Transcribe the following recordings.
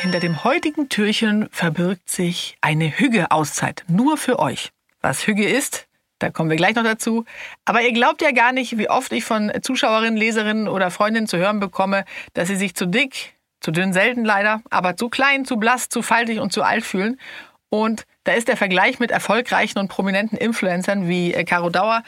Hinter dem heutigen Türchen verbirgt sich eine Hügge-Auszeit. Nur für euch. Was Hügge ist, da kommen wir gleich noch dazu. Aber ihr glaubt ja gar nicht, wie oft ich von Zuschauerinnen, Leserinnen oder Freundinnen zu hören bekomme, dass sie sich zu dick, zu dünn selten leider, aber zu klein, zu blass, zu faltig und zu alt fühlen. Und da ist der Vergleich mit erfolgreichen und prominenten Influencern wie äh, Caro Dauer.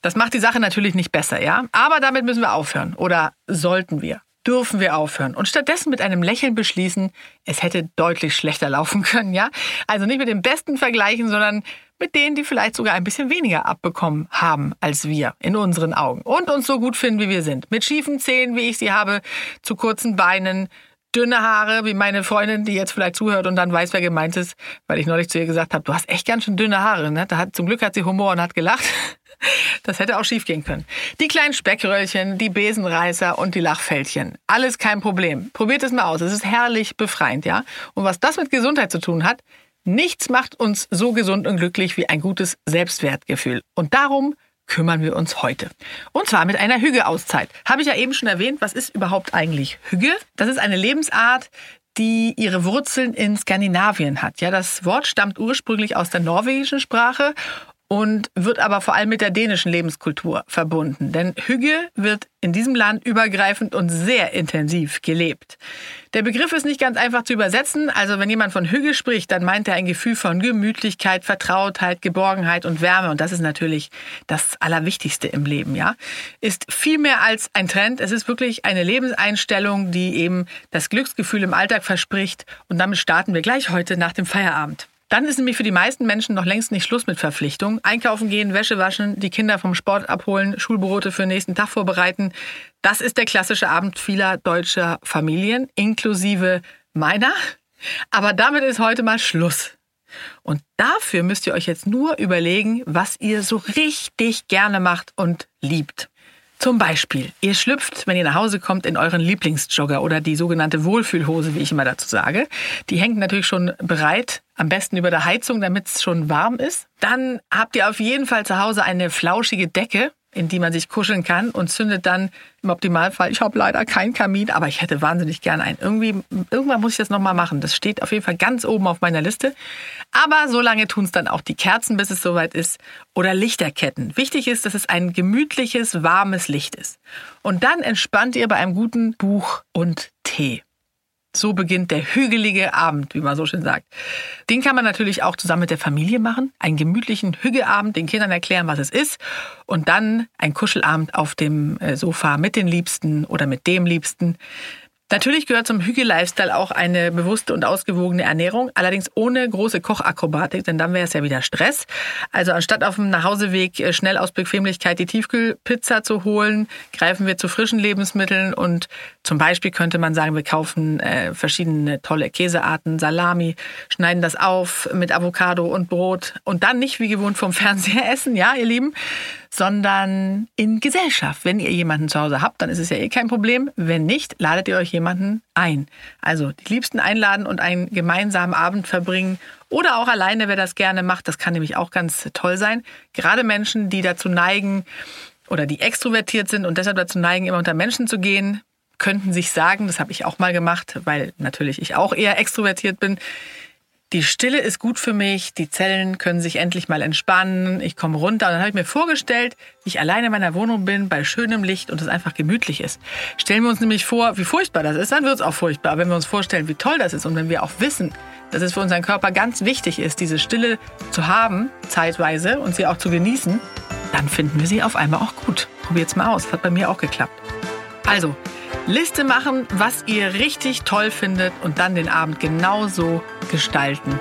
Das macht die Sache natürlich nicht besser, ja? Aber damit müssen wir aufhören. Oder sollten wir dürfen wir aufhören und stattdessen mit einem Lächeln beschließen, es hätte deutlich schlechter laufen können, ja? Also nicht mit den Besten vergleichen, sondern mit denen, die vielleicht sogar ein bisschen weniger abbekommen haben als wir in unseren Augen und uns so gut finden, wie wir sind. Mit schiefen Zähnen, wie ich sie habe, zu kurzen Beinen, dünne Haare, wie meine Freundin, die jetzt vielleicht zuhört und dann weiß, wer gemeint ist, weil ich neulich zu ihr gesagt habe, du hast echt ganz schön dünne Haare. Ne? Da hat, zum Glück hat sie Humor und hat gelacht. Das hätte auch schief gehen können. Die kleinen Speckröllchen, die Besenreißer und die Lachfältchen. Alles kein Problem. Probiert es mal aus. Es ist herrlich befreiend, ja? Und was das mit Gesundheit zu tun hat, nichts macht uns so gesund und glücklich wie ein gutes Selbstwertgefühl. Und darum kümmern wir uns heute. Und zwar mit einer Hügge-Auszeit. Habe ich ja eben schon erwähnt, was ist überhaupt eigentlich Hügge? Das ist eine Lebensart, die ihre Wurzeln in Skandinavien hat. Ja, das Wort stammt ursprünglich aus der norwegischen Sprache und wird aber vor allem mit der dänischen Lebenskultur verbunden. Denn Hügge wird in diesem Land übergreifend und sehr intensiv gelebt. Der Begriff ist nicht ganz einfach zu übersetzen. Also wenn jemand von Hügge spricht, dann meint er ein Gefühl von Gemütlichkeit, Vertrautheit, Geborgenheit und Wärme. Und das ist natürlich das Allerwichtigste im Leben, ja. Ist viel mehr als ein Trend. Es ist wirklich eine Lebenseinstellung, die eben das Glücksgefühl im Alltag verspricht. Und damit starten wir gleich heute nach dem Feierabend. Dann ist nämlich für die meisten Menschen noch längst nicht Schluss mit Verpflichtungen. Einkaufen gehen, Wäsche waschen, die Kinder vom Sport abholen, Schulbrote für den nächsten Tag vorbereiten. Das ist der klassische Abend vieler deutscher Familien, inklusive meiner. Aber damit ist heute mal Schluss. Und dafür müsst ihr euch jetzt nur überlegen, was ihr so richtig gerne macht und liebt. Zum Beispiel, ihr schlüpft, wenn ihr nach Hause kommt, in euren Lieblingsjogger oder die sogenannte Wohlfühlhose, wie ich immer dazu sage. Die hängt natürlich schon bereit, am besten über der Heizung, damit es schon warm ist. Dann habt ihr auf jeden Fall zu Hause eine flauschige Decke, in die man sich kuscheln kann und zündet dann im Optimalfall, ich habe leider keinen Kamin, aber ich hätte wahnsinnig gerne einen. Irgendwie, irgendwann muss ich das nochmal machen. Das steht auf jeden Fall ganz oben auf meiner Liste. Aber so lange tun es dann auch die Kerzen, bis es soweit ist. Oder Lichterketten. Wichtig ist, dass es ein gemütliches, warmes Licht ist. Und dann entspannt ihr bei einem guten Buch und Tee. So beginnt der hügelige Abend, wie man so schön sagt. Den kann man natürlich auch zusammen mit der Familie machen. Einen gemütlichen Hügeabend, den Kindern erklären, was es ist. Und dann ein Kuschelabend auf dem äh, Sofa mit den Liebsten oder mit dem Liebsten. Natürlich gehört zum Hügel-Lifestyle auch eine bewusste und ausgewogene Ernährung, allerdings ohne große Kochakrobatik, denn dann wäre es ja wieder Stress. Also anstatt auf dem Nachhauseweg äh, schnell aus Bequemlichkeit die Tiefkühlpizza zu holen, greifen wir zu frischen Lebensmitteln und zum Beispiel könnte man sagen, wir kaufen äh, verschiedene tolle Käsearten, Salami, schneiden das auf mit Avocado und Brot und dann nicht wie gewohnt vom Fernseher essen, ja, ihr Lieben, sondern in Gesellschaft. Wenn ihr jemanden zu Hause habt, dann ist es ja eh kein Problem. Wenn nicht, ladet ihr euch jemanden ein. Also die Liebsten einladen und einen gemeinsamen Abend verbringen oder auch alleine, wer das gerne macht. Das kann nämlich auch ganz toll sein. Gerade Menschen, die dazu neigen oder die extrovertiert sind und deshalb dazu neigen, immer unter Menschen zu gehen, könnten sich sagen, das habe ich auch mal gemacht, weil natürlich ich auch eher extrovertiert bin, die Stille ist gut für mich, die Zellen können sich endlich mal entspannen, ich komme runter. Und dann habe ich mir vorgestellt, wie ich alleine in meiner Wohnung bin, bei schönem Licht und es einfach gemütlich ist. Stellen wir uns nämlich vor, wie furchtbar das ist, dann wird es auch furchtbar. Aber wenn wir uns vorstellen, wie toll das ist und wenn wir auch wissen, dass es für unseren Körper ganz wichtig ist, diese Stille zu haben, zeitweise und sie auch zu genießen, dann finden wir sie auf einmal auch gut. Probiert's mal aus, das hat bei mir auch geklappt. Also, Liste machen, was ihr richtig toll findet und dann den Abend genauso gestalten.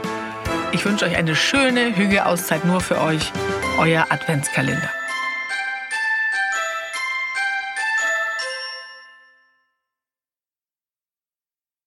Ich wünsche euch eine schöne Hüge-Auszeit nur für euch. Euer Adventskalender.